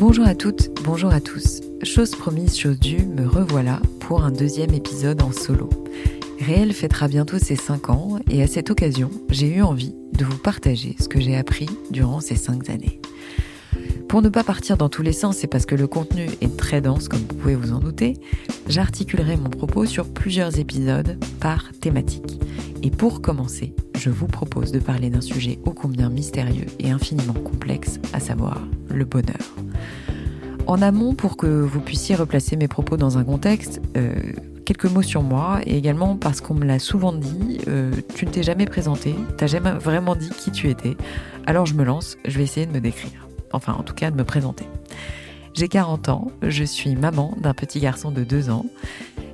Bonjour à toutes, bonjour à tous. Chose promise, chose due, me revoilà pour un deuxième épisode en solo. Réel fêtera bientôt ses 5 ans et à cette occasion, j'ai eu envie de vous partager ce que j'ai appris durant ces 5 années. Pour ne pas partir dans tous les sens et parce que le contenu est très dense comme vous pouvez vous en douter, j'articulerai mon propos sur plusieurs épisodes par thématique. Et pour commencer, je vous propose de parler d'un sujet ô combien mystérieux et infiniment complexe, à savoir le bonheur. En amont, pour que vous puissiez replacer mes propos dans un contexte, euh, quelques mots sur moi et également parce qu'on me l'a souvent dit, euh, tu ne t'es jamais présenté, t'as jamais vraiment dit qui tu étais. Alors je me lance, je vais essayer de me décrire enfin en tout cas de me présenter. J'ai 40 ans, je suis maman d'un petit garçon de 2 ans.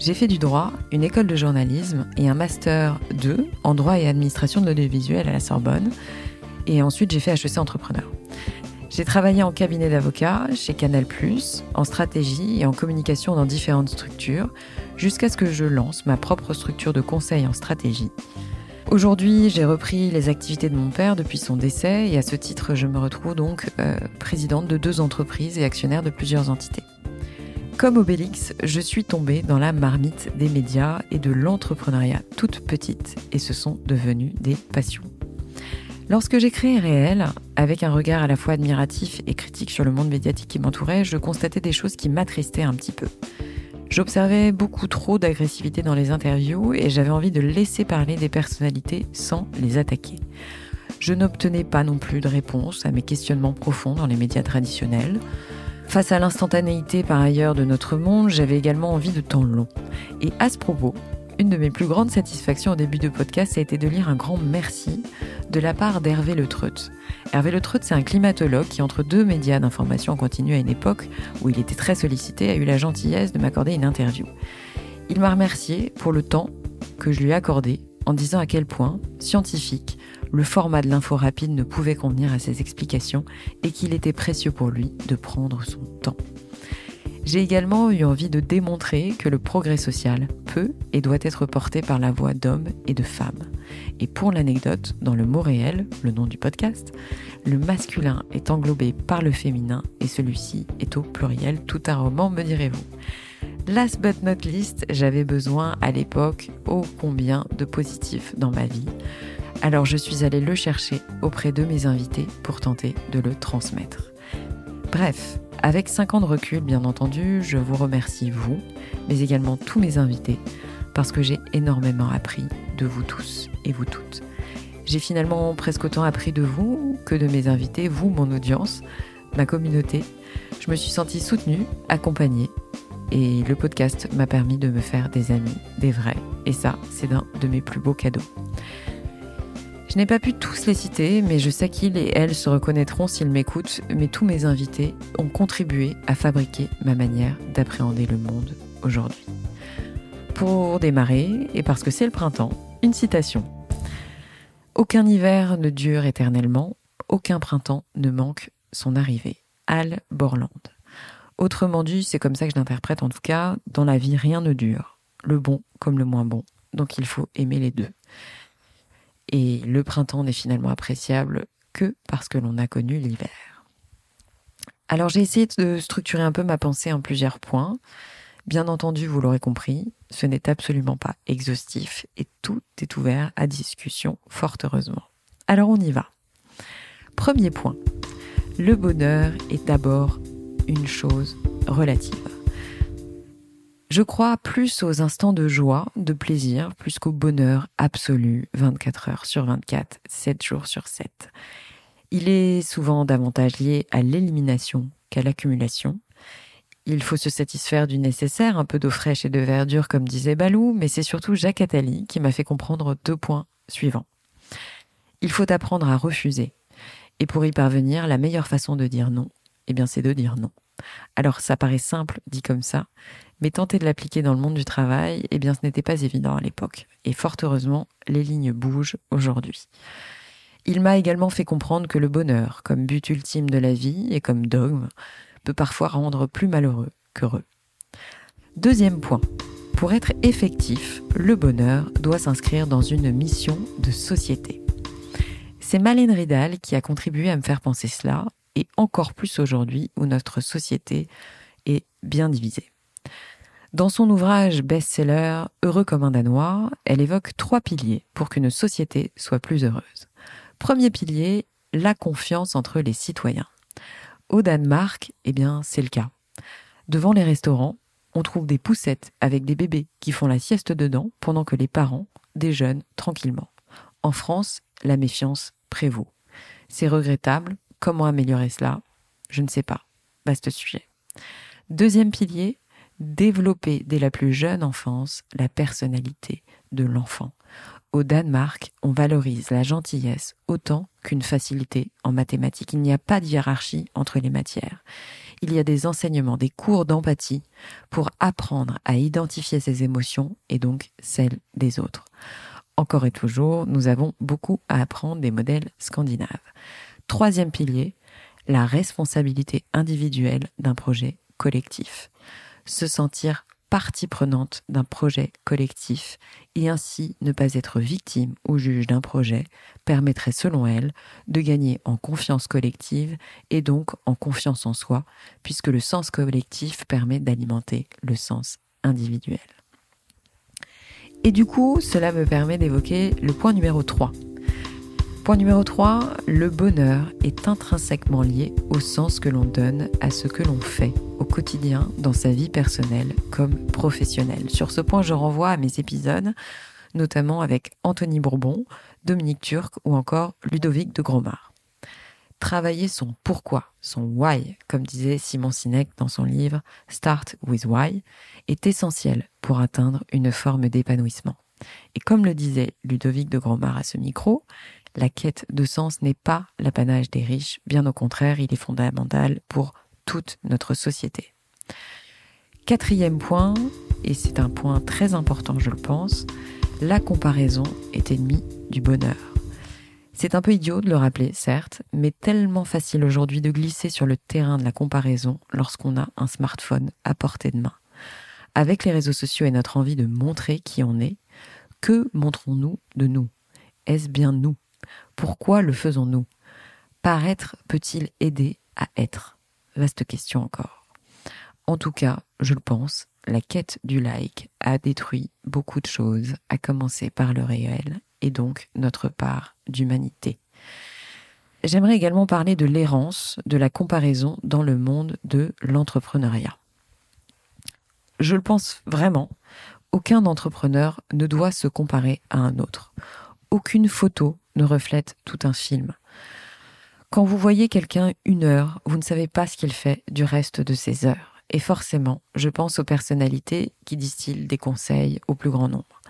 J'ai fait du droit, une école de journalisme et un master 2 en droit et administration de l'audiovisuel à la Sorbonne. Et ensuite j'ai fait HEC entrepreneur. J'ai travaillé en cabinet d'avocat, chez Canal+, en stratégie et en communication dans différentes structures, jusqu'à ce que je lance ma propre structure de conseil en stratégie Aujourd'hui, j'ai repris les activités de mon père depuis son décès et à ce titre, je me retrouve donc euh, présidente de deux entreprises et actionnaire de plusieurs entités. Comme Obélix, je suis tombée dans la marmite des médias et de l'entrepreneuriat toute petite et ce sont devenus des passions. Lorsque j'ai créé Réel, avec un regard à la fois admiratif et critique sur le monde médiatique qui m'entourait, je constatais des choses qui m'attristaient un petit peu. J'observais beaucoup trop d'agressivité dans les interviews et j'avais envie de laisser parler des personnalités sans les attaquer. Je n'obtenais pas non plus de réponse à mes questionnements profonds dans les médias traditionnels. Face à l'instantanéité par ailleurs de notre monde, j'avais également envie de temps long. Et à ce propos, une de mes plus grandes satisfactions au début de podcast a été de lire un grand merci de la part d'Hervé Le Treut. Hervé Le Treut, c'est un climatologue qui, entre deux médias d'information en continu à une époque où il était très sollicité, a eu la gentillesse de m'accorder une interview. Il m'a remercié pour le temps que je lui ai accordé en disant à quel point, scientifique, le format de l'info rapide ne pouvait convenir à ses explications et qu'il était précieux pour lui de prendre son temps. J'ai également eu envie de démontrer que le progrès social peut et doit être porté par la voix d'hommes et de femmes. Et pour l'anecdote, dans le mot réel, le nom du podcast, le masculin est englobé par le féminin et celui-ci est au pluriel, tout un roman, me direz-vous. Last but not least, j'avais besoin à l'époque ô combien de positifs dans ma vie. Alors je suis allée le chercher auprès de mes invités pour tenter de le transmettre. Bref, avec 5 ans de recul, bien entendu, je vous remercie vous, mais également tous mes invités, parce que j'ai énormément appris de vous tous et vous toutes. J'ai finalement presque autant appris de vous que de mes invités, vous, mon audience, ma communauté. Je me suis sentie soutenue, accompagnée, et le podcast m'a permis de me faire des amis, des vrais, et ça, c'est un de mes plus beaux cadeaux. Je n'ai pas pu tous les citer, mais je sais qu'ils et elles se reconnaîtront s'ils m'écoutent, mais tous mes invités ont contribué à fabriquer ma manière d'appréhender le monde aujourd'hui. Pour démarrer, et parce que c'est le printemps, une citation. Aucun hiver ne dure éternellement, aucun printemps ne manque son arrivée. Al Borland. Autrement dit, c'est comme ça que je l'interprète en tout cas, dans la vie rien ne dure, le bon comme le moins bon, donc il faut aimer les deux. Et le printemps n'est finalement appréciable que parce que l'on a connu l'hiver. Alors j'ai essayé de structurer un peu ma pensée en plusieurs points. Bien entendu, vous l'aurez compris, ce n'est absolument pas exhaustif et tout est ouvert à discussion, fort heureusement. Alors on y va. Premier point, le bonheur est d'abord une chose relative. Je crois plus aux instants de joie, de plaisir, plus qu'au bonheur absolu 24 heures sur 24, 7 jours sur 7. Il est souvent davantage lié à l'élimination qu'à l'accumulation. Il faut se satisfaire du nécessaire, un peu d'eau fraîche et de verdure comme disait Balou, mais c'est surtout Jacques Attali qui m'a fait comprendre deux points suivants. Il faut apprendre à refuser. Et pour y parvenir, la meilleure façon de dire non, eh bien c'est de dire non. Alors ça paraît simple dit comme ça, mais tenter de l'appliquer dans le monde du travail, eh bien ce n'était pas évident à l'époque. Et fort heureusement, les lignes bougent aujourd'hui. Il m'a également fait comprendre que le bonheur, comme but ultime de la vie et comme dogme, peut parfois rendre plus malheureux qu'heureux. Deuxième point. Pour être effectif, le bonheur doit s'inscrire dans une mission de société. C'est Malène Ridal qui a contribué à me faire penser cela, encore plus aujourd'hui où notre société est bien divisée. Dans son ouvrage best-seller Heureux comme un Danois, elle évoque trois piliers pour qu'une société soit plus heureuse. Premier pilier, la confiance entre les citoyens. Au Danemark, eh bien, c'est le cas. Devant les restaurants, on trouve des poussettes avec des bébés qui font la sieste dedans pendant que les parents déjeunent tranquillement. En France, la méfiance prévaut. C'est regrettable. Comment améliorer cela Je ne sais pas. Vaste sujet. Deuxième pilier, développer dès la plus jeune enfance la personnalité de l'enfant. Au Danemark, on valorise la gentillesse autant qu'une facilité en mathématiques. Il n'y a pas de hiérarchie entre les matières. Il y a des enseignements, des cours d'empathie pour apprendre à identifier ses émotions et donc celles des autres. Encore et toujours, nous avons beaucoup à apprendre des modèles scandinaves. Troisième pilier, la responsabilité individuelle d'un projet collectif se sentir partie prenante d'un projet collectif et ainsi ne pas être victime ou juge d'un projet permettrait selon elle de gagner en confiance collective et donc en confiance en soi puisque le sens collectif permet d'alimenter le sens individuel. Et du coup, cela me permet d'évoquer le point numéro 3 Point numéro 3, le bonheur est intrinsèquement lié au sens que l'on donne à ce que l'on fait au quotidien dans sa vie personnelle comme professionnelle. Sur ce point, je renvoie à mes épisodes, notamment avec Anthony Bourbon, Dominique Turc ou encore Ludovic de Gromard. Travailler son pourquoi, son why, comme disait Simon Sinek dans son livre Start with Why, est essentiel pour atteindre une forme d'épanouissement. Et comme le disait Ludovic de Gromard à ce micro, la quête de sens n'est pas l'apanage des riches, bien au contraire, il est fondamental pour toute notre société. Quatrième point, et c'est un point très important je le pense, la comparaison est ennemie du bonheur. C'est un peu idiot de le rappeler, certes, mais tellement facile aujourd'hui de glisser sur le terrain de la comparaison lorsqu'on a un smartphone à portée de main. Avec les réseaux sociaux et notre envie de montrer qui on est, que montrons-nous de nous? Est-ce bien nous? Pourquoi le faisons-nous? Paraître peut-il aider à être? Vaste question encore. En tout cas, je le pense, la quête du like a détruit beaucoup de choses, à commencer par le réel et donc notre part d'humanité. J'aimerais également parler de l'errance, de la comparaison dans le monde de l'entrepreneuriat. Je le pense vraiment, aucun entrepreneur ne doit se comparer à un autre. Aucune photo ne reflète tout un film. Quand vous voyez quelqu'un une heure, vous ne savez pas ce qu'il fait du reste de ses heures. Et forcément, je pense aux personnalités qui distillent des conseils au plus grand nombre.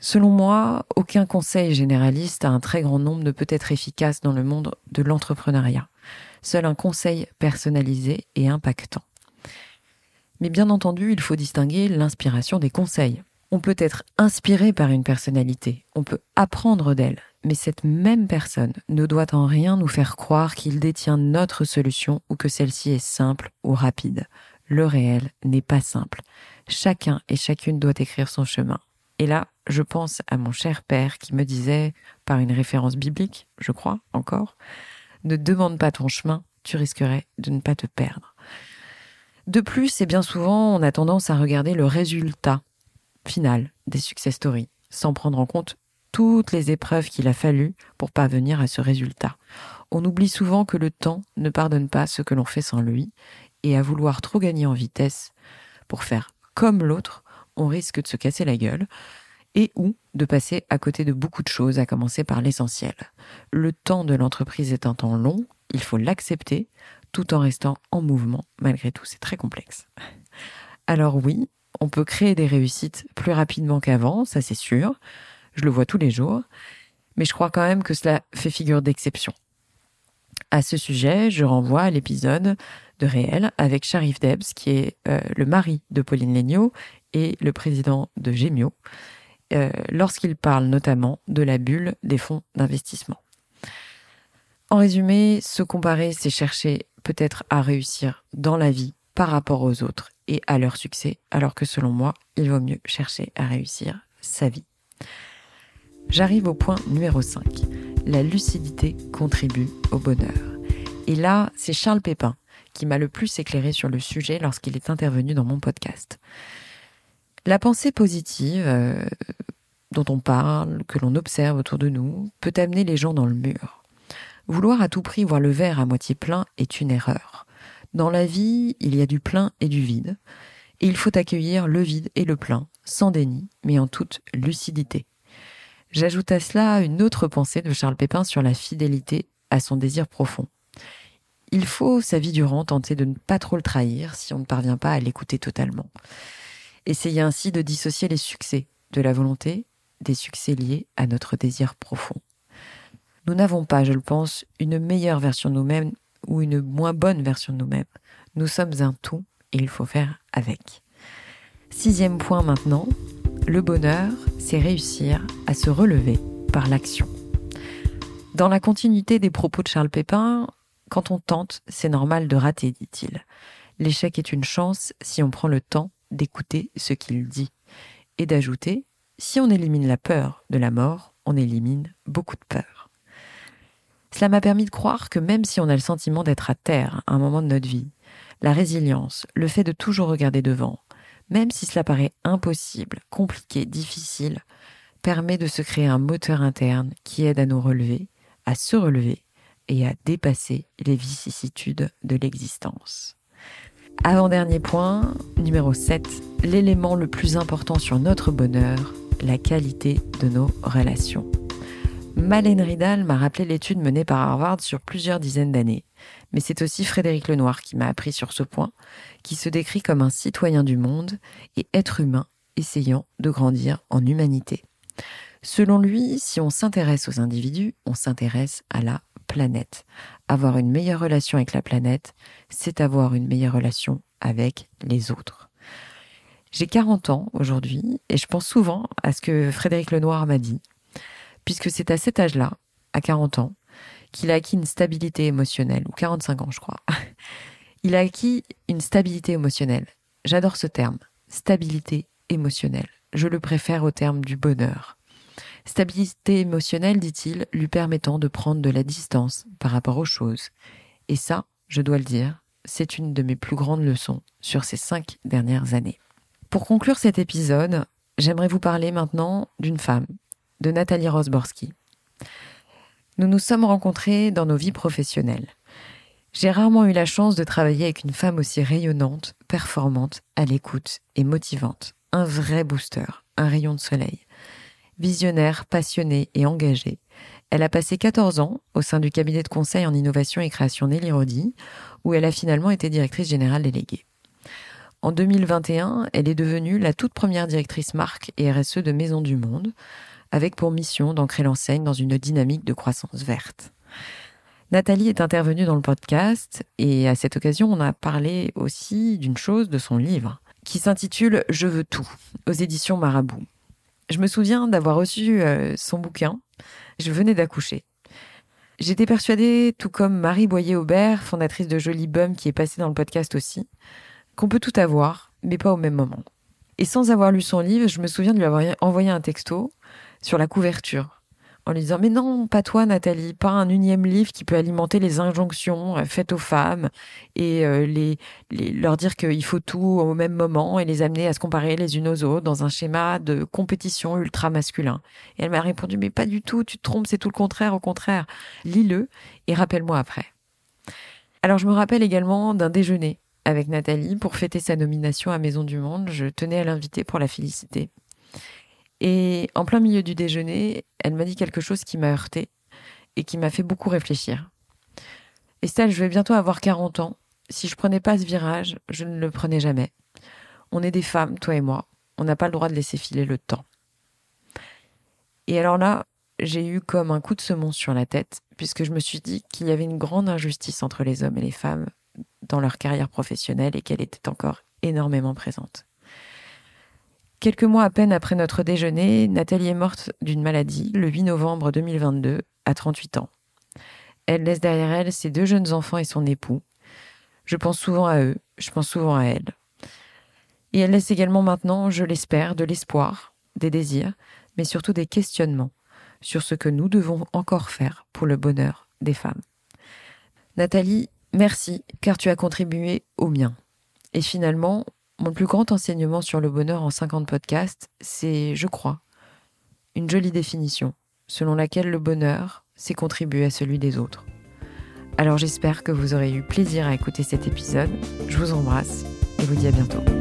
Selon moi, aucun conseil généraliste à un très grand nombre ne peut être efficace dans le monde de l'entrepreneuriat. Seul un conseil personnalisé et impactant. Mais bien entendu, il faut distinguer l'inspiration des conseils. On peut être inspiré par une personnalité, on peut apprendre d'elle, mais cette même personne ne doit en rien nous faire croire qu'il détient notre solution ou que celle-ci est simple ou rapide. Le réel n'est pas simple. Chacun et chacune doit écrire son chemin. Et là, je pense à mon cher père qui me disait, par une référence biblique, je crois encore, ne demande pas ton chemin, tu risquerais de ne pas te perdre. De plus, et bien souvent, on a tendance à regarder le résultat final des success stories, sans prendre en compte toutes les épreuves qu'il a fallu pour parvenir à ce résultat. On oublie souvent que le temps ne pardonne pas ce que l'on fait sans lui, et à vouloir trop gagner en vitesse pour faire comme l'autre, on risque de se casser la gueule, et ou de passer à côté de beaucoup de choses, à commencer par l'essentiel. Le temps de l'entreprise est un temps long, il faut l'accepter, tout en restant en mouvement, malgré tout, c'est très complexe. Alors oui, on peut créer des réussites plus rapidement qu'avant, ça c'est sûr. Je le vois tous les jours. Mais je crois quand même que cela fait figure d'exception. À ce sujet, je renvoie à l'épisode de Réel avec Sharif Debs, qui est euh, le mari de Pauline Legnaud et le président de Gemio, euh, lorsqu'il parle notamment de la bulle des fonds d'investissement. En résumé, se comparer, c'est chercher peut-être à réussir dans la vie par rapport aux autres et à leur succès, alors que selon moi, il vaut mieux chercher à réussir sa vie. J'arrive au point numéro 5. La lucidité contribue au bonheur. Et là, c'est Charles Pépin qui m'a le plus éclairé sur le sujet lorsqu'il est intervenu dans mon podcast. La pensée positive euh, dont on parle, que l'on observe autour de nous, peut amener les gens dans le mur. Vouloir à tout prix voir le verre à moitié plein est une erreur. Dans la vie, il y a du plein et du vide, et il faut accueillir le vide et le plein, sans déni, mais en toute lucidité. J'ajoute à cela une autre pensée de Charles Pépin sur la fidélité à son désir profond. Il faut, sa vie durant, tenter de ne pas trop le trahir si on ne parvient pas à l'écouter totalement. Essayer ainsi de dissocier les succès de la volonté, des succès liés à notre désir profond. Nous n'avons pas, je le pense, une meilleure version de nous-mêmes ou une moins bonne version de nous-mêmes. Nous sommes un tout et il faut faire avec. Sixième point maintenant, le bonheur, c'est réussir à se relever par l'action. Dans la continuité des propos de Charles Pépin, quand on tente, c'est normal de rater, dit-il. L'échec est une chance si on prend le temps d'écouter ce qu'il dit. Et d'ajouter, si on élimine la peur de la mort, on élimine beaucoup de peur. Cela m'a permis de croire que même si on a le sentiment d'être à terre à un moment de notre vie, la résilience, le fait de toujours regarder devant, même si cela paraît impossible, compliqué, difficile, permet de se créer un moteur interne qui aide à nous relever, à se relever et à dépasser les vicissitudes de l'existence. Avant-dernier point, numéro 7, l'élément le plus important sur notre bonheur, la qualité de nos relations. Malène Ridal m'a rappelé l'étude menée par Harvard sur plusieurs dizaines d'années. Mais c'est aussi Frédéric Lenoir qui m'a appris sur ce point, qui se décrit comme un citoyen du monde et être humain essayant de grandir en humanité. Selon lui, si on s'intéresse aux individus, on s'intéresse à la planète. Avoir une meilleure relation avec la planète, c'est avoir une meilleure relation avec les autres. J'ai 40 ans aujourd'hui et je pense souvent à ce que Frédéric Lenoir m'a dit, puisque c'est à cet âge-là, à 40 ans, qu'il a acquis une stabilité émotionnelle, ou 45 ans je crois. Il a acquis une stabilité émotionnelle. J'adore ce terme, stabilité émotionnelle. Je le préfère au terme du bonheur. Stabilité émotionnelle, dit-il, lui permettant de prendre de la distance par rapport aux choses. Et ça, je dois le dire, c'est une de mes plus grandes leçons sur ces cinq dernières années. Pour conclure cet épisode, j'aimerais vous parler maintenant d'une femme, de Nathalie Rosborski. Nous nous sommes rencontrés dans nos vies professionnelles. J'ai rarement eu la chance de travailler avec une femme aussi rayonnante, performante, à l'écoute et motivante. Un vrai booster, un rayon de soleil visionnaire, passionnée et engagée. Elle a passé 14 ans au sein du cabinet de conseil en innovation et création Nelly Rodi, où elle a finalement été directrice générale déléguée. En 2021, elle est devenue la toute première directrice marque et RSE de Maison du Monde, avec pour mission d'ancrer l'enseigne dans une dynamique de croissance verte. Nathalie est intervenue dans le podcast et à cette occasion, on a parlé aussi d'une chose de son livre qui s'intitule Je veux tout aux éditions Marabout. Je me souviens d'avoir reçu euh, son bouquin. Je venais d'accoucher. J'étais persuadée, tout comme Marie Boyer-Aubert, fondatrice de Jolie Bum, qui est passée dans le podcast aussi, qu'on peut tout avoir, mais pas au même moment. Et sans avoir lu son livre, je me souviens de lui avoir envoyé un texto sur la couverture en lui disant mais non, pas toi Nathalie, pas un unième livre qui peut alimenter les injonctions euh, faites aux femmes et euh, les, leur dire qu'il faut tout au même moment et les amener à se comparer les unes aux autres dans un schéma de compétition ultra masculin. Et elle m'a répondu mais pas du tout, tu te trompes, c'est tout le contraire, au contraire, lis-le et rappelle-moi après. Alors je me rappelle également d'un déjeuner avec Nathalie pour fêter sa nomination à Maison du Monde. Je tenais à l'inviter pour la féliciter. Et en plein milieu du déjeuner, elle m'a dit quelque chose qui m'a heurté et qui m'a fait beaucoup réfléchir. Estelle, je vais bientôt avoir 40 ans. Si je prenais pas ce virage, je ne le prenais jamais. On est des femmes, toi et moi. On n'a pas le droit de laisser filer le temps. Et alors là, j'ai eu comme un coup de semonce sur la tête, puisque je me suis dit qu'il y avait une grande injustice entre les hommes et les femmes dans leur carrière professionnelle et qu'elle était encore énormément présente. Quelques mois à peine après notre déjeuner, Nathalie est morte d'une maladie le 8 novembre 2022 à 38 ans. Elle laisse derrière elle ses deux jeunes enfants et son époux. Je pense souvent à eux, je pense souvent à elle. Et elle laisse également maintenant, je l'espère, de l'espoir, des désirs, mais surtout des questionnements sur ce que nous devons encore faire pour le bonheur des femmes. Nathalie, merci car tu as contribué au mien. Et finalement, mon plus grand enseignement sur le bonheur en 50 podcasts, c'est, je crois, une jolie définition, selon laquelle le bonheur, c'est contribuer à celui des autres. Alors j'espère que vous aurez eu plaisir à écouter cet épisode. Je vous embrasse et vous dis à bientôt.